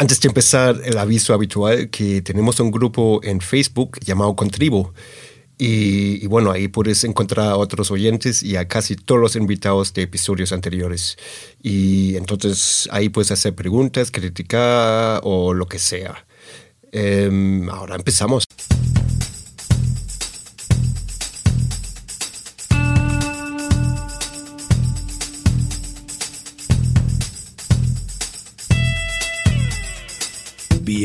Antes de empezar, el aviso habitual que tenemos un grupo en Facebook llamado Contribo. Y, y, bueno, ahí puedes encontrar a otros oyentes y a casi todos los invitados de episodios anteriores. Y entonces ahí puedes hacer preguntas, criticar o lo que sea. Eh, ahora empezamos.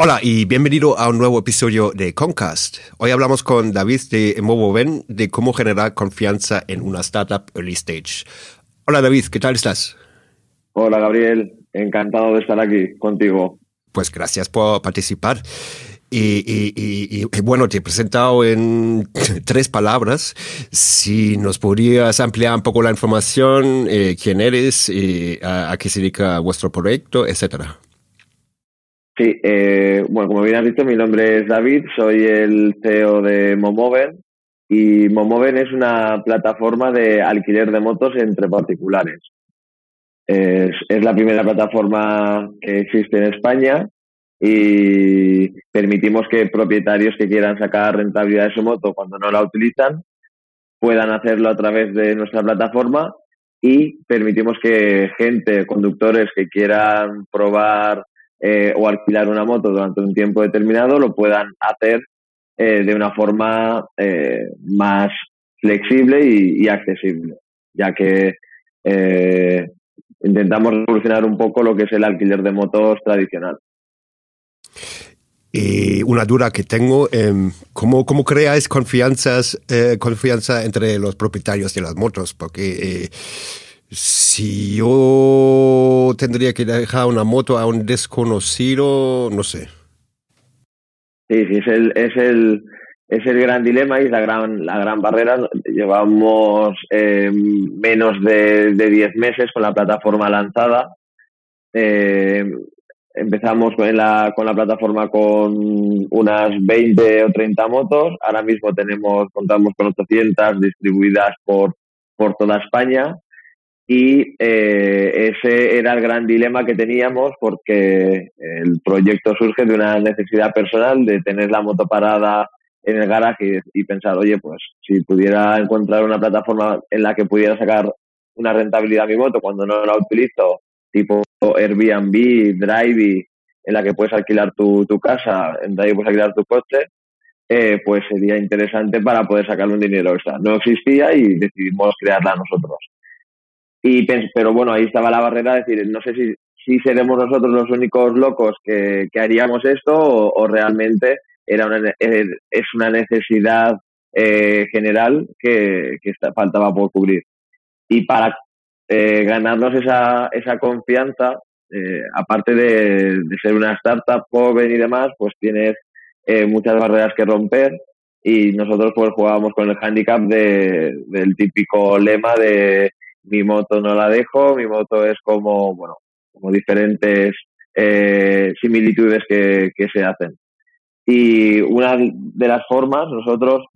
Hola y bienvenido a un nuevo episodio de Concast. Hoy hablamos con David de Movoven de cómo generar confianza en una startup early stage. Hola David, ¿qué tal estás? Hola Gabriel, encantado de estar aquí contigo. Pues gracias por participar. Y, y, y, y, bueno, te he presentado en tres palabras. Si nos podrías ampliar un poco la información, eh, quién eres, eh, a, a, qué se dedica vuestro proyecto, etcétera. Sí, eh, bueno, como bien has dicho, mi nombre es David, soy el CEO de Momoven y Momoven es una plataforma de alquiler de motos entre particulares. Es, es la primera plataforma que existe en España y permitimos que propietarios que quieran sacar rentabilidad de su moto cuando no la utilizan puedan hacerlo a través de nuestra plataforma y permitimos que gente, conductores que quieran probar eh, o alquilar una moto durante un tiempo determinado lo puedan hacer eh, de una forma eh, más flexible y, accesible, ya que intentamos revolucionar un poco lo que es el alquiler de motos tradicional. Y una duda que tengo, eh, ¿cómo, ¿cómo creáis confianzas, eh, confianza entre los propietarios de las motos? Porque eh, si yo tendría que dejar una moto a un desconocido, no sé. Sí, sí, es el, es el, es el gran dilema y la gran, la gran barrera. Llevamos eh, menos de, de 10 meses con la plataforma lanzada. Eh, empezamos con la, con la plataforma con unas 20 o 30 motos. Ahora mismo tenemos, contamos con 800 distribuidas por, por toda España. Y eh, ese era el gran dilema que teníamos porque el proyecto surge de una necesidad personal de tener la moto parada en el garaje y, pensar, oye, pues si pudiera encontrar una plataforma en la que pudiera sacar una rentabilidad a mi moto cuando no la utilizo, tipo Airbnb, Drive, en la que puedes alquilar tu, tu casa, en Drive puedes alquilar tu coche, eh, pues sería interesante para poder sacarle un dinero extra. No existía y decidimos crearla nosotros. Y pero bueno, ahí estaba la barrera de decir, no sé si, si seremos nosotros los únicos locos que, que haríamos esto o, realmente era una, es una necesidad eh, general que, que está, faltaba por cubrir. Y para eh, ganarnos esa, esa confianza, eh, aparte de, de, ser una startup joven y demás, pues tienes eh, muchas barreras que romper y nosotros pues jugábamos con el handicap de, del típico lema de mi moto no la dejo, mi moto es como, bueno, como diferentes eh, similitudes que, que se hacen. Y una de las formas, nosotros,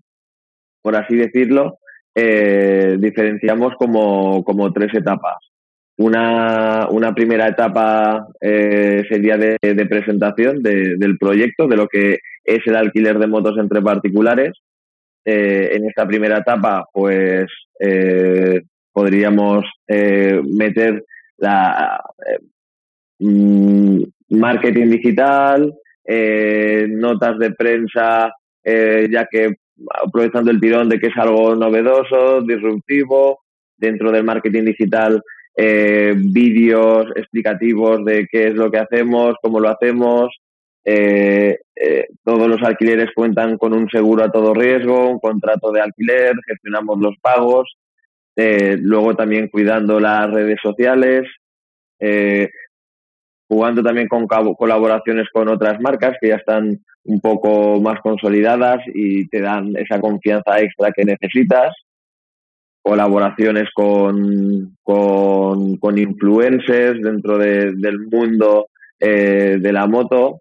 por así decirlo, eh, diferenciamos como, como tres etapas. Una, una primera etapa eh, sería de, de presentación de, del proyecto, de lo que es el alquiler de motos entre particulares. en esta primera etapa, pues podríamos meter la mm, marketing digital, notas de prensa, ya que aprovechando el tirón de que es algo novedoso, disruptivo, dentro del marketing digital, eh, vídeos explicativos de qué es lo que hacemos, cómo lo hacemos. Eh, eh, todos los alquileres cuentan con un seguro a todo riesgo, un contrato de alquiler, gestionamos los pagos, luego también cuidando las redes sociales, jugando también con colaboraciones con otras marcas que ya están un poco más consolidadas y te dan esa confianza extra que necesitas. Colaboraciones con, con, influencers dentro del mundo eh, de la moto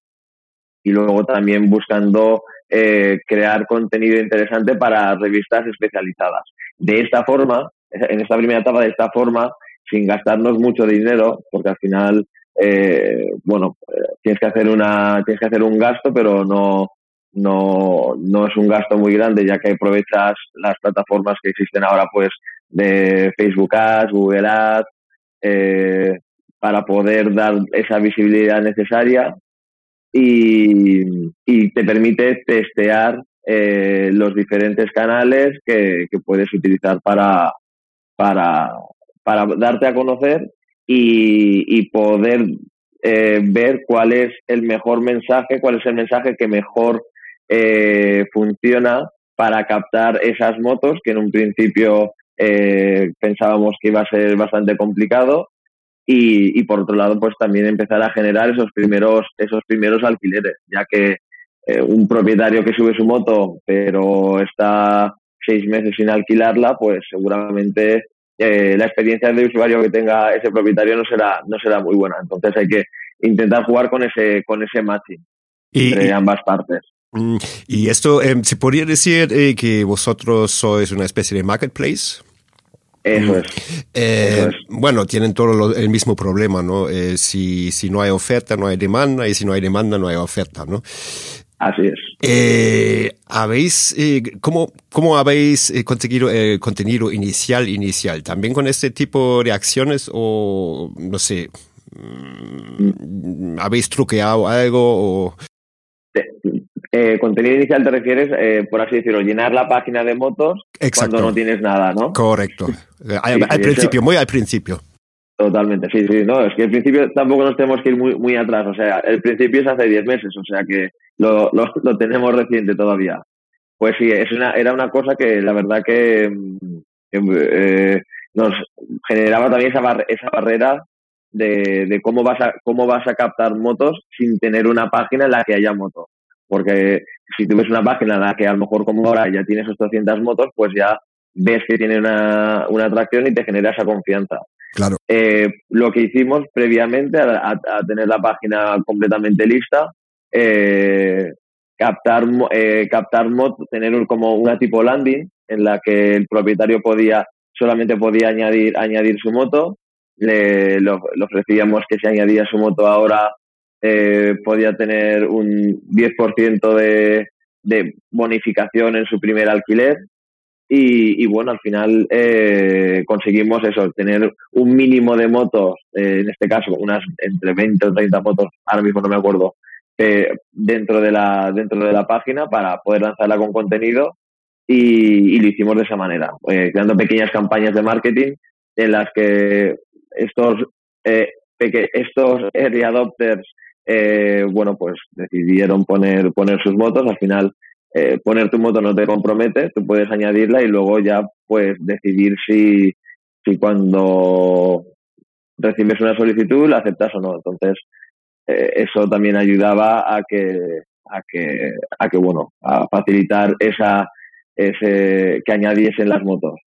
y luego también buscando eh, crear contenido interesante para revistas especializadas. De esta forma, en esta primera etapa, de esta forma, sin gastarnos mucho dinero, porque al final eh, bueno, eh, tienes que hacer una, tienes que hacer un gasto, pero no, no, no es un gasto muy grande, ya que aprovechas las plataformas que existen ahora, pues, de Facebook Ads, Google Ads, eh, para poder dar esa visibilidad necesaria y, y te permite testear eh, los diferentes canales que, que puedes utilizar para, para, para darte a conocer y, poder eh, ver cuál es el mejor mensaje, cuál es el mensaje que mejor eh, funciona para captar esas motos que en un principio eh, pensábamos que iba a ser bastante complicado y, y, por otro lado pues también empezar a generar esos primeros esos primeros alquileres ya que un propietario que sube su moto pero está seis meses sin alquilarla pues seguramente eh, la experiencia de usuario que tenga ese propietario no será, no será muy buena. Entonces hay que intentar jugar con ese, con ese matching entre ambas partes. Mm, y esto, em, ¿se podría decir eh, que vosotros sois una especie de marketplace? Eso mm, eh, es. Bueno, tienen todo el mismo problema, ¿no? si, si no hay oferta, no hay demanda, y si no hay demanda, no hay oferta, ¿no? Así es. Eh, ¿habéis, eh, cómo, ¿Cómo habéis eh, conseguido el contenido inicial, inicial? ¿También con este tipo de acciones o, no sé, mm, habéis truqueado algo o...? Eh, contenido inicial te refieres, por así decirlo, llenar la página de motos cuando no tienes nada, ¿no? Correcto. al, principio, muy al principio. Totalmente, sí, sí, no, es que al principio tampoco nos tenemos que ir muy, muy atrás, o sea, el principio es hace 10 meses, o sea que lo, lo, tenemos reciente todavía. Pues sí, es una, era una cosa que la verdad que, eh, nos generaba también esa, esa barrera de, de, cómo, vas a, cómo vas a captar motos sin tener una página en la que haya motos. Porque si tú una página en la que a lo mejor como ahora ya tienes 800 motos, pues ya ves que tiene una, una atracción y te genera esa confianza. Claro. Eh, lo que hicimos previamente a, tener la página completamente lista, eh, captar, eh, captar mod, tener como una tipo landing en la que el propietario podía solamente podía añadir añadir su moto. Le, ofrecíamos que si añadía su moto ahora eh, podía tener un 10% de, de bonificación en su primer alquiler y, bueno, al final eh, conseguimos eso, tener un mínimo de motos, eh, en este caso unas entre 20 o 30 motos, ahora mismo no me acuerdo, eh, dentro, de la, dentro de la página para poder lanzarla con contenido y, lo hicimos de esa manera, creando pequeñas campañas de marketing en las que estos, estos early adopters bueno, pues decidieron poner, poner sus motos. Al final eh, poner tu moto no te compromete, tú puedes añadirla y luego ya puedes decidir si, si cuando recibes una solicitud la aceptas o no. Entonces, eh, eso también ayudaba a que, a que, a que bueno, a facilitar esa, ese, que añadiesen las motos.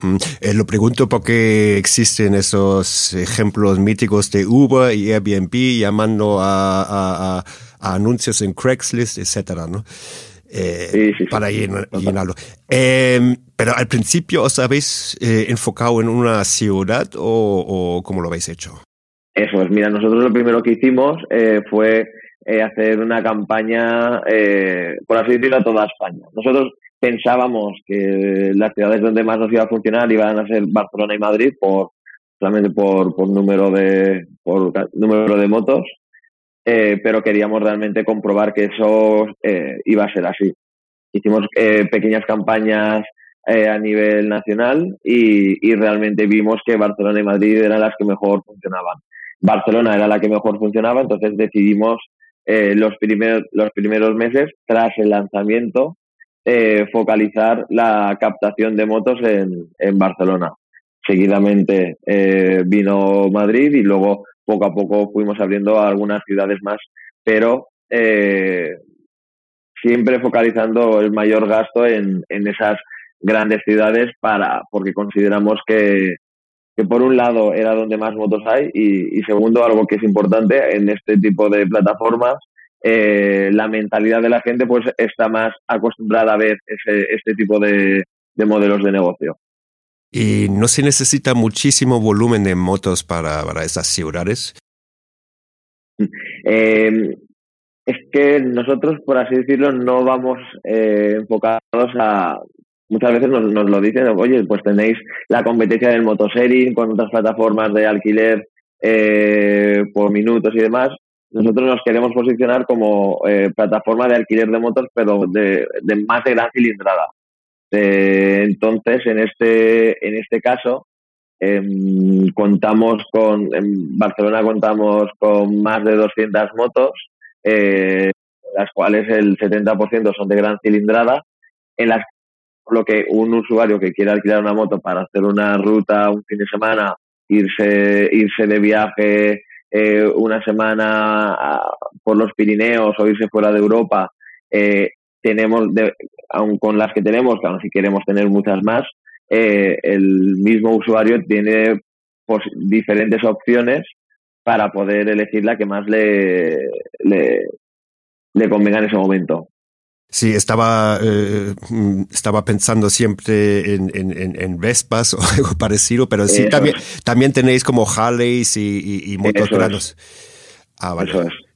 Mm, eh, lo pregunto porque existen esos ejemplos míticos de Uber y Airbnb llamando a, a, a anuncios en Craigslist, etcétera, ¿no? Eh, para llenarlo. Eh, pero al principio os habéis eh, enfocado en una ciudad o, o, cómo lo habéis hecho? Eso es, mira, nosotros lo primero que hicimos eh, fue eh, hacer una campaña, por así decirlo, a toda España. Nosotros pensábamos que las ciudades donde más nos iba a funcionar iban a ser Barcelona y Madrid por solamente por, por número de por número de motos eh, pero queríamos realmente comprobar que eso eh, iba a ser así hicimos eh, pequeñas campañas a nivel nacional y, realmente vimos que Barcelona y Madrid eran las que mejor funcionaban Barcelona era la que mejor funcionaba entonces decidimos los primeros los primeros meses tras el lanzamiento eh, focalizar la captación de motos en, Barcelona. Seguidamente eh, vino Madrid y luego poco a poco fuimos abriendo algunas ciudades más, pero eh, siempre focalizando el mayor gasto en, en esas grandes ciudades para porque consideramos que, que por un lado era donde más motos hay y, y segundo algo que es importante en este tipo de plataformas eh, la mentalidad de la gente pues está más acostumbrada a ver ese, este tipo de, de modelos de negocio. ¿Y no se necesita muchísimo volumen de motos para, para esas ciudades? Eh, es que nosotros, por así decirlo, no vamos eh, enfocados a... Muchas veces nos, nos, lo dicen, oye, pues tenéis la competencia del motosharing con otras plataformas de alquiler eh, por minutos y demás. Nosotros nos queremos posicionar como eh, plataforma de alquiler de motos, pero de, de más de gran cilindrada. Eh, entonces, en este, en este caso, eh, contamos con, en Barcelona contamos con más de 200 motos, eh, las cuales el 70% son de gran cilindrada, en las lo que un usuario que quiera alquilar una moto para hacer una ruta un fin de semana, irse, irse de viaje eh, una semana por los Pirineos o irse fuera de Europa, eh, tenemos, de, aun con las que tenemos, que aún si queremos tener muchas más, eh, el mismo usuario tiene pues, diferentes opciones para poder elegir la que más le, le, le convenga en ese momento. Sí, estaba, eh, estaba pensando siempre en, en, en, Vespas o algo parecido, pero sí, también, también tenéis como Harleys y, y, y. Ah, vale. Eso es.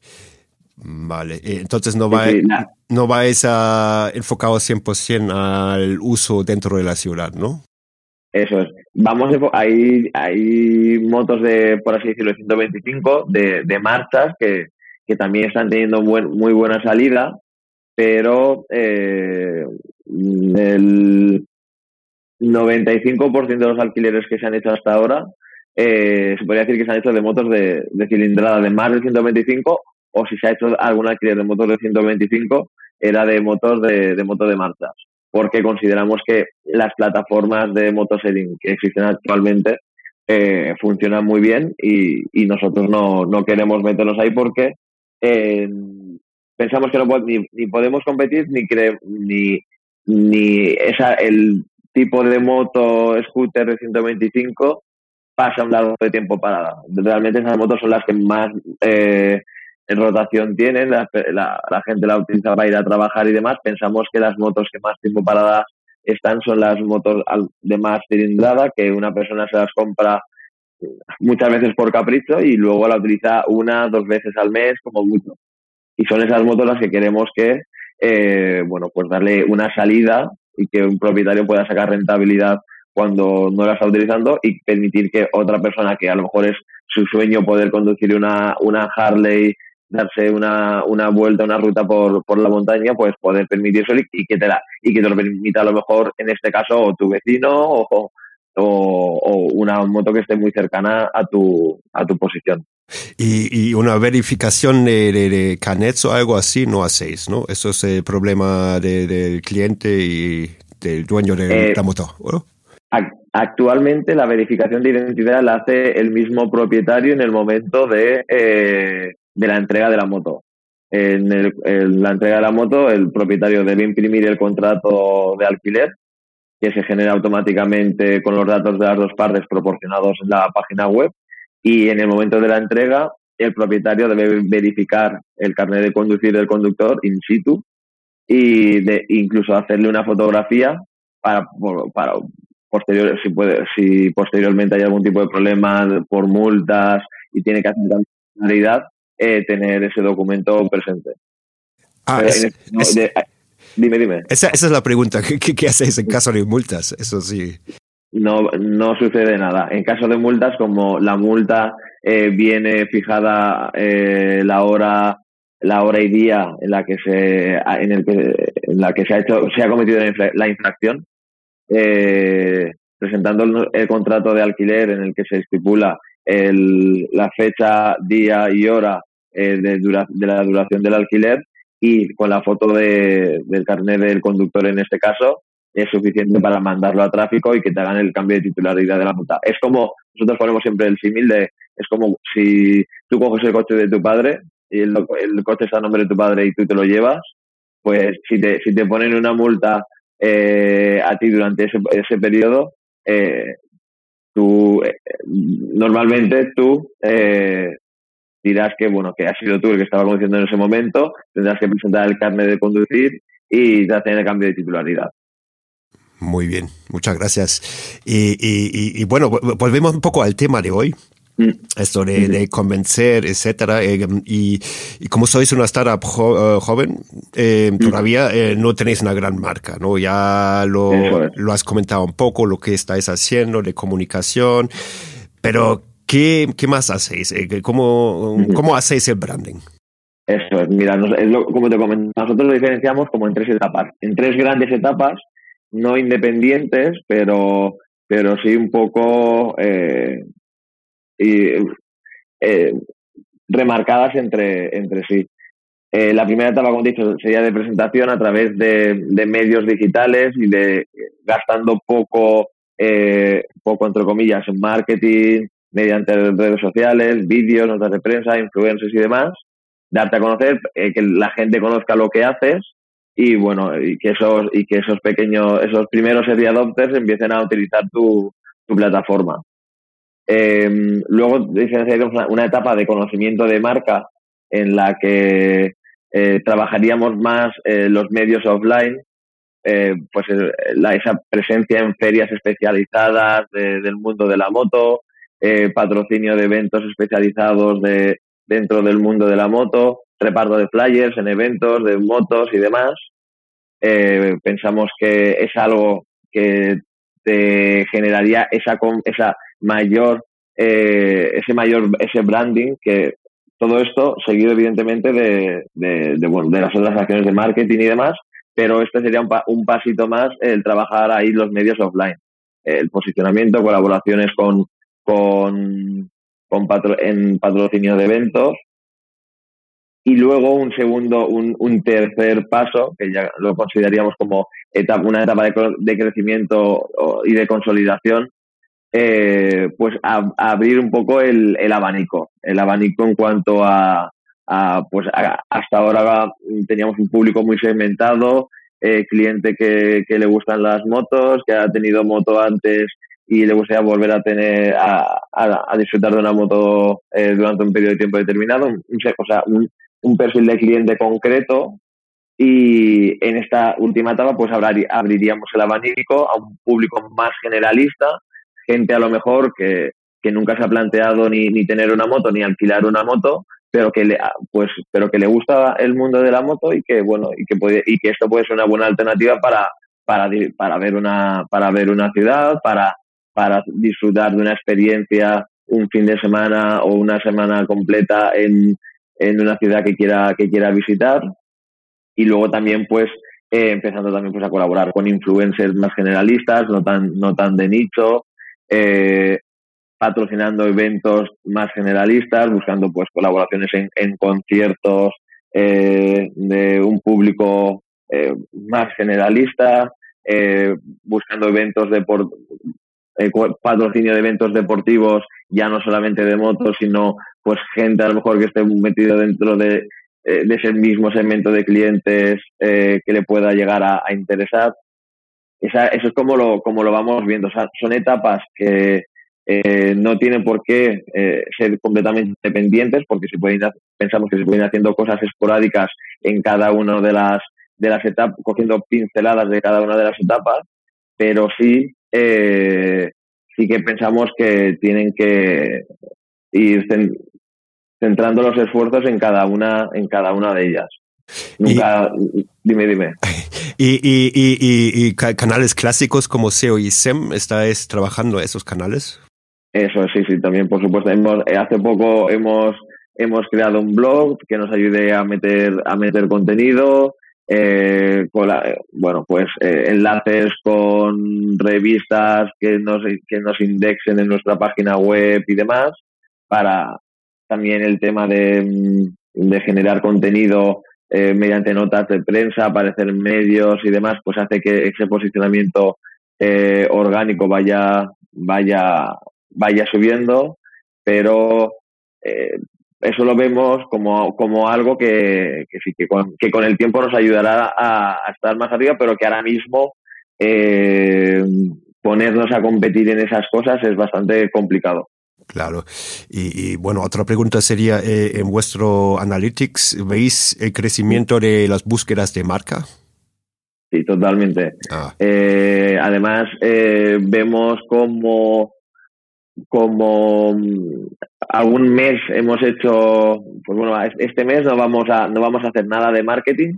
Vale, entonces no, va, sí, no vais a enfocado 100% al uso dentro de la ciudad, ¿no? Eso es. Vamos, hay, hay motos de, por así decirlo, 125 de, de marchas que, que también están teniendo buen, muy buena salida pero eh, el 95% de los alquileres que se han hecho hasta ahora eh, se podría decir que se han hecho de motos de, de, cilindrada de más de 125 o si se ha hecho algún alquiler de motos de 125 era de motos de, de de marchas porque consideramos que las plataformas de motosharing que existen actualmente eh, funcionan muy bien y, y nosotros no, no, queremos meternos ahí porque eh, pensamos que no ni, ni podemos competir ni cre, ni ni esa el tipo de moto scooter de 125 pasa un largo de tiempo parada. Realmente esas motos son las que más eh, rotación tienen, la, la, la, gente la utiliza para ir a trabajar y demás. Pensamos que las motos que más tiempo paradas están son las motos de más cilindrada, que una persona se las compra muchas veces por capricho y luego la utiliza una, dos veces al mes como mucho y son esas motos las que queremos que, eh, bueno, pues darle una salida y que un propietario pueda sacar rentabilidad cuando no la está utilizando y permitir que otra persona que a lo mejor es su sueño poder conducir una, una Harley, darse una, una vuelta, una ruta por, por la montaña, pues poder permitirse y, que te la, y que te lo permita a lo mejor en este caso o tu vecino o, o, o una moto que esté muy cercana a tu, a tu posición. Y, y, una verificación de, de, de canets o algo así no hacéis, ¿no? Eso es el problema del de cliente y del dueño de eh, la moto, ¿no? Actualmente la verificación de identidad la hace el mismo propietario en el momento de, eh, de la entrega de la moto. En, el, la entrega de la moto, el propietario debe imprimir el contrato de alquiler que se genera automáticamente con los datos de las dos partes proporcionados en la página web y en el momento de la entrega el propietario debe verificar el carnet de conducir del conductor in situ y de incluso hacerle una fotografía para, para posterior si puede si posteriormente hay algún tipo de problema por multas y tiene que hacer realidad eh, tener ese documento presente ah, es, no, es, de, Dime, dime. Esa, esa es la pregunta. ¿Qué, ¿Qué, hacéis en caso de multas? Eso sí. No, no sucede nada. En caso de multas, como la multa eh, viene fijada eh, la hora la hora y día en la que se en el que en la que se ha hecho se ha cometido la infracción eh, presentando el, el, contrato de alquiler en el que se estipula el, la fecha día y hora eh, de, dura, de la duración del alquiler y con la foto de, del carnet del conductor en este caso es suficiente para mandarlo a tráfico y que te hagan el cambio de titularidad de la multa. Es como, nosotros ponemos siempre el símil de, es como si tú coges el coche de tu padre y el, coche está a nombre de tu padre y tú te lo llevas, pues si te, si te ponen una multa eh, a ti durante ese, ese periodo, eh, tú, eh, normalmente tú eh, dirás que, bueno, que has sido tú el que estaba conduciendo en ese momento, tendrás que presentar el carnet de conducir y te hacen el cambio de titularidad. Muy bien, muchas gracias. Y, y, y, bueno, volvemos un poco al tema de hoy. Mm. Esto de, de, convencer, etcétera. Eh, y, y, como sois una startup jo, uh, joven, eh, mm. todavía eh, no tenéis una gran marca, ¿no? Ya lo, lo has comentado un poco, lo que estáis haciendo de comunicación, pero ¿qué, qué más hacéis? Eh, ¿Cómo. ¿Cómo hacéis el branding? Eso es, mira, es lo, como te comento, nosotros lo diferenciamos como en tres etapas, en tres grandes etapas no independientes, pero, pero sí un poco eh, y, eh, remarcadas entre, entre sí. Eh, la primera etapa, como he dicho, sería de presentación a través de, de medios digitales y de gastando poco, eh, poco entre comillas, en marketing, mediante redes sociales, vídeos, notas de prensa, influencers y demás, darte a conocer, eh, que la gente conozca lo que haces y bueno, y que esos, y que esos pequeños, esos primeros early adopters empiecen a utilizar tu, tu plataforma. Eh, luego una, una etapa de conocimiento de marca en la que eh, trabajaríamos más eh, los medios offline, eh, pues la, esa presencia en ferias especializadas de, del mundo de la moto, eh, patrocinio de eventos especializados de, dentro del mundo de la moto, reparto de flyers en eventos de motos y demás. Eh, pensamos que es algo que te generaría esa, esa mayor, eh, ese mayor, ese branding que todo esto seguido evidentemente de, de, de, bueno, de las otras acciones de marketing y demás, pero este sería un, pa un pasito más el trabajar ahí los medios offline. El posicionamiento, colaboraciones con, con, con patro en patrocinio de eventos, y luego un segundo, un, un tercer paso, que ya lo consideraríamos como etapa, una etapa de, crecimiento y de consolidación, eh, pues abrir un poco el, el, abanico, el abanico en cuanto a, a pues hasta ahora teníamos un público muy segmentado, eh, cliente que, que le gustan las motos, que ha tenido moto antes y le gustaría volver a tener a, a, a disfrutar de una moto eh, durante un periodo de tiempo determinado, un, o sea, un, un perfil de cliente concreto. Y en esta última etapa pues abriríamos el abanico a un público más generalista, gente a lo mejor que, que nunca se ha planteado ni, ni tener una moto ni alquilar una moto, pero que le pues pero que le gusta el mundo de la moto y que bueno y que puede y que esto puede ser una buena alternativa para para para ver una para ver una ciudad, para para disfrutar de una experiencia un fin de semana o una semana completa en en una ciudad que quiera, que quiera visitar. Y luego también, pues, eh, empezando también pues, a colaborar con influencers más generalistas, no tan, no tan de nicho, eh, patrocinando eventos más generalistas, buscando pues colaboraciones en, en conciertos eh, de un público más generalista, buscando eventos de por, eh, patrocinio de eventos deportivos, ya no solamente de motos, sino pues gente a lo mejor que esté metido dentro de, eh, de ese mismo segmento de clientes eh, que le pueda llegar a, a interesar. Esa, eso es como lo, como lo vamos viendo. O sea, son etapas que no tienen por qué ser completamente independientes porque se pueden, pensamos que se pueden ir haciendo cosas esporádicas en cada una de las, de las etapas, cogiendo pinceladas de cada una de las etapas, pero sí, eh, sí que pensamos que tienen que ir centrando los esfuerzos en cada una, en cada una de ellas. Nunca, y, dime, dime. ¿Y, y, y, y, canales clásicos como SEO y SEM, ¿estáis trabajando esos canales? Eso, sí, sí, también, por supuesto. Hemos, eh, hace poco hemos, hemos creado un blog que nos ayude a meter, a meter contenido, eh, bueno, pues eh, enlaces con revistas que nos, que nos indexen en nuestra página web y demás, para también el tema de, mm, de generar contenido eh, mediante notas de prensa, aparecer en medios y demás, pues hace que ese posicionamiento eh, orgánico vaya, vaya, vaya subiendo, pero eh, eso lo vemos como, como algo que, que sí, que con, que con el tiempo nos ayudará a, estar más arriba, pero que ahora mismo eh, ponernos a competir en esas cosas es bastante complicado. Claro. Y, bueno, otra pregunta sería, eh, en vuestro Analytics, ¿veis el crecimiento de las búsquedas de marca? Sí, totalmente. Ah. Eh, además, eh, vemos como, como algún mes hemos hecho, pues bueno, este mes no vamos a, no vamos a hacer nada de marketing,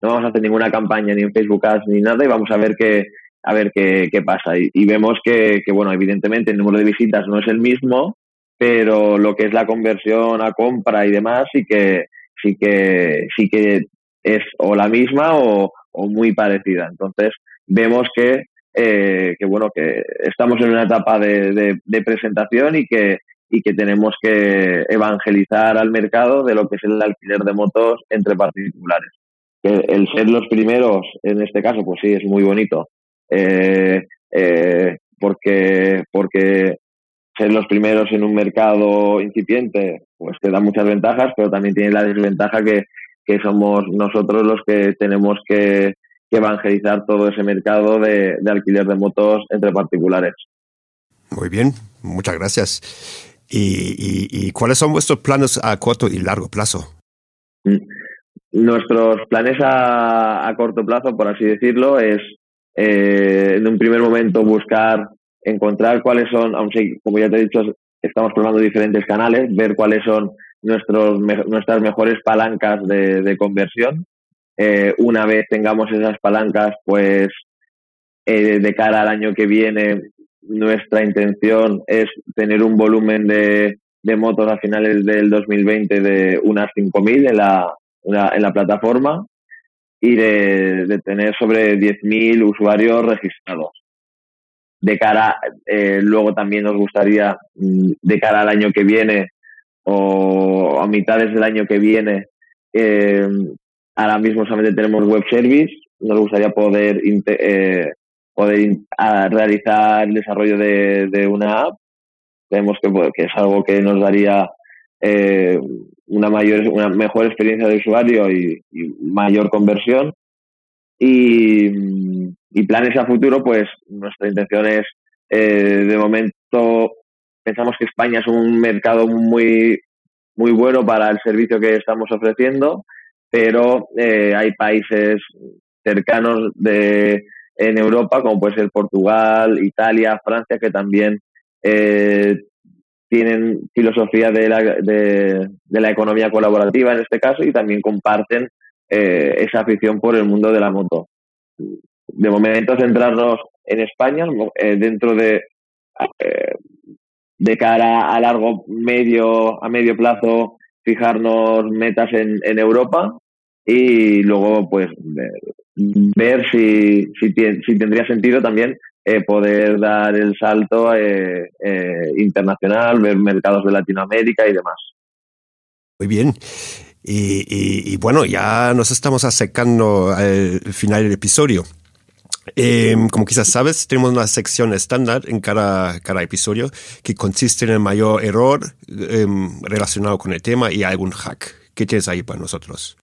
no vamos a hacer ninguna campaña ni en Facebook Ads ni nada y vamos a ver qué, a ver qué, qué pasa. Y, vemos que, que, bueno, evidentemente el número de visitas no es el mismo, pero lo que es la conversión a compra y demás sí que, sí que, sí que es o la misma o, o muy parecida. Entonces, vemos que, eh, que bueno, que estamos en una etapa de, de, de presentación y que, y que tenemos que evangelizar al mercado de lo que es el alquiler de motos entre particulares. El ser los primeros, en este caso, pues sí, es muy bonito, eh, eh, porque, porque ser los primeros en un mercado incipiente, pues te da muchas ventajas, pero también tiene la desventaja que, que somos nosotros los que tenemos que, evangelizar todo ese mercado de, de, alquiler de motos entre particulares. Muy bien, muchas gracias. ¿Y, y, cuáles son vuestros planes a corto y largo plazo? Nuestros planes a, a corto plazo, por así decirlo, es eh, en un primer momento buscar, encontrar cuáles son, aunque como ya te he dicho, estamos probando diferentes canales, ver cuáles son nuestros, nuestras mejores palancas de, de conversión. Eh, una vez tengamos esas palancas, pues eh, de cara al año que viene, nuestra intención es tener un volumen de, de motos a finales del 2020 de unas 5.000 en la, en la plataforma y de, tener sobre 10.000 usuarios registrados. De cara, eh, luego también nos gustaría, mm, de cara al año que viene o a mitades del año que viene, eh, ahora mismo solamente tenemos web service, nos gustaría poder, eh, poder realizar el desarrollo de, de una app. Creemos que, que, es algo que nos daría eh, una mayor, una mejor experiencia de usuario y, mayor conversión. Y, planes a futuro, pues nuestra intención es, eh, de momento, pensamos que España es un mercado muy, muy bueno para el servicio que estamos ofreciendo, pero eh, hay países cercanos de, en Europa, como puede ser Portugal, Italia, Francia, que también eh, tienen filosofía de la, de, la economía colaborativa en este caso y también comparten eh, esa afición por el mundo de la moto. De momento centrarnos en España, eh, dentro de de cara a largo medio a medio plazo fijarnos metas en, en Europa y luego pues ver si, si, tendría sentido también eh, poder dar el salto eh, eh, internacional, ver mercados de Latinoamérica y demás. Muy bien. Y, bueno, ya nos estamos acercando al final del episodio. Em, como quizás sabes, tenemos una sección estándar en cada, cada episodio que consiste en el mayor error em, relacionado con el tema y algún hack. ¿Qué tienes ahí para nosotros?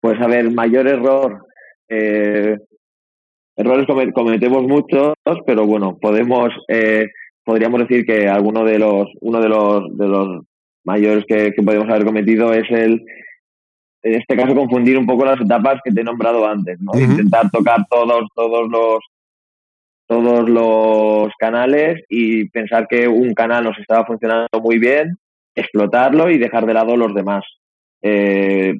Pues a ver, mayor error. Eh, errores cometemos muchos, pero bueno, podemos, eh, podríamos decir que alguno de los, uno de los, de los mayores que, que podemos haber cometido es el, en este caso, confundir un poco las etapas que te he nombrado antes, ¿no? Intentar tocar todos, todos los, todos los canales y pensar que un canal nos estaba funcionando muy bien, explotarlo y dejar de lado los demás. Eh,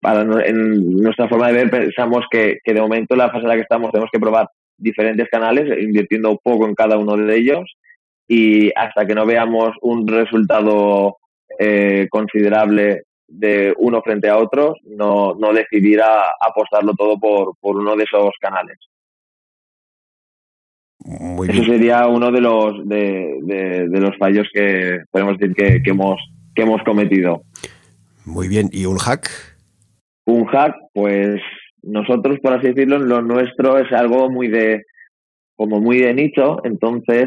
para en nuestra forma de ver pensamos que, que de momento en la fase en la que estamos tenemos que probar diferentes canales, invirtiendo poco en cada uno de ellos y hasta que no veamos un resultado eh, considerable de uno frente a otro, no, no decidir apostarlo todo por, por uno de esos canales. Muy Eso sería uno de los de, de, los fallos que podemos decir que, que, hemos que hemos cometido. Muy bien. ¿Y un hack? Un hack, pues nosotros, por así decirlo, lo nuestro es algo muy de como muy de nicho, entonces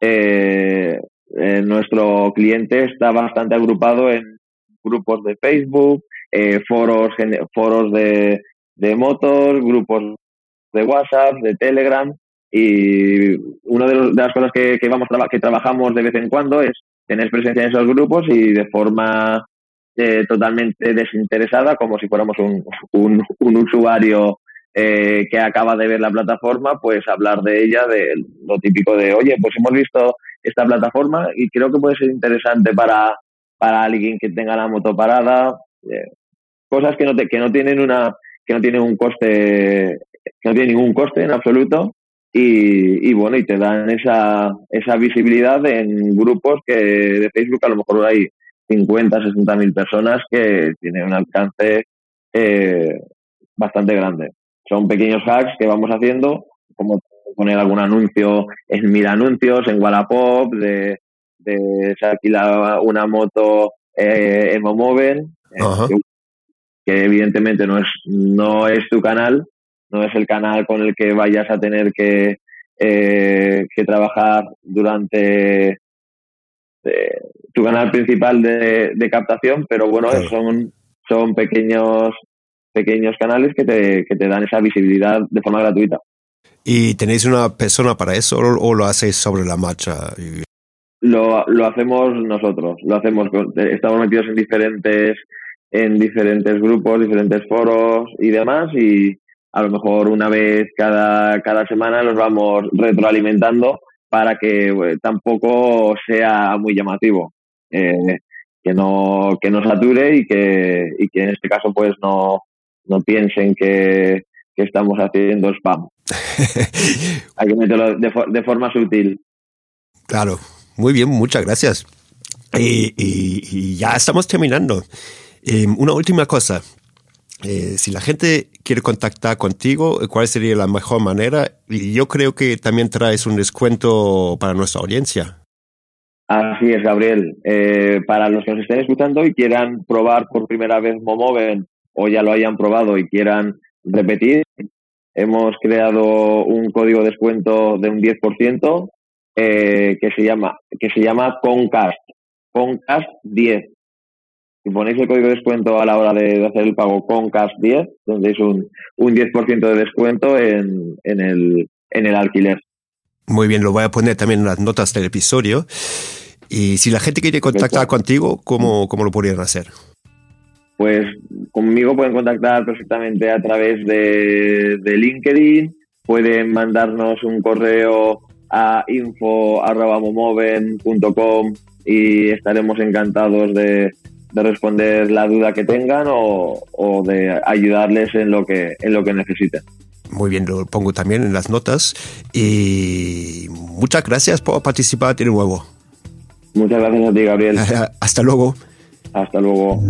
eh, eh, nuestro cliente está bastante agrupado en grupos de Facebook, eh, foros, foros de, de motos, grupos de WhatsApp, de Telegram y una de, las cosas que, que vamos que trabajamos de vez en cuando es tener presencia en esos grupos y de forma eh, totalmente desinteresada, como si fuéramos un, un, usuario eh, que acaba de ver la plataforma, pues hablar de ella, de lo típico de, oye, pues hemos visto esta plataforma y creo que puede ser interesante para, para alguien que tenga la moto parada, eh, cosas que no, te, que no tienen una que no tienen un coste que no tienen ningún coste en absoluto y, y, bueno y te dan esa esa visibilidad en grupos que de Facebook a lo mejor hay 50 60 mil personas que tienen un alcance eh, bastante grande. Son pequeños hacks que vamos haciendo, como poner algún anuncio en Mira Anuncios, en Wallapop, de, de se alquila una moto eh, en Momoven, eh, que, evidentemente no es, no es tu canal, no es el canal con el que vayas a tener que, eh, que trabajar durante eh, tu canal principal de, de captación, pero bueno, son, son pequeños pequeños canales que te, que te dan esa visibilidad de forma gratuita. ¿Y tenéis una persona para eso o lo hacéis sobre la marcha? Lo, lo hacemos nosotros, lo hacemos, estamos metidos en diferentes, en diferentes grupos, diferentes foros y demás y a lo mejor una vez cada, cada semana los vamos retroalimentando para que tampoco sea muy llamativo. Eh, que no que no sature y que y que en este caso pues no no piensen que, estamos haciendo spam. Hay que meterlo de, forma sutil. Claro, muy bien, muchas gracias. Y, ya estamos terminando. Em, una última cosa. Eh, si la gente quiere contactar contigo, ¿cuál sería la mejor manera? Y yo creo que también traes un descuento para nuestra audiencia. Así es, Gabriel. Eh, para los que nos estén escuchando y quieran probar por primera vez Momoven o ya lo hayan probado y quieran repetir, hemos creado un código de descuento de un 10% eh, que se llama que se llama Concast, Concast 10. Si ponéis el código de descuento a la hora de hacer el pago Concast 10, tendréis un, un 10% de descuento en, en, el, en el alquiler. Muy bien, lo voy a poner también en las notas del episodio. Y si la gente quiere contactar contigo, ¿cómo, cómo lo podrían hacer? pues conmigo pueden contactar perfectamente a través de, LinkedIn, pueden mandarnos un correo a info.momoven.com y estaremos encantados de, responder la duda que tengan o, de ayudarles en lo que en lo que necesiten. Muy bien, lo pongo también en las notas y muchas gracias por participar de nuevo. Muchas gracias a ti, Gabriel. Hasta luego. Hasta luego.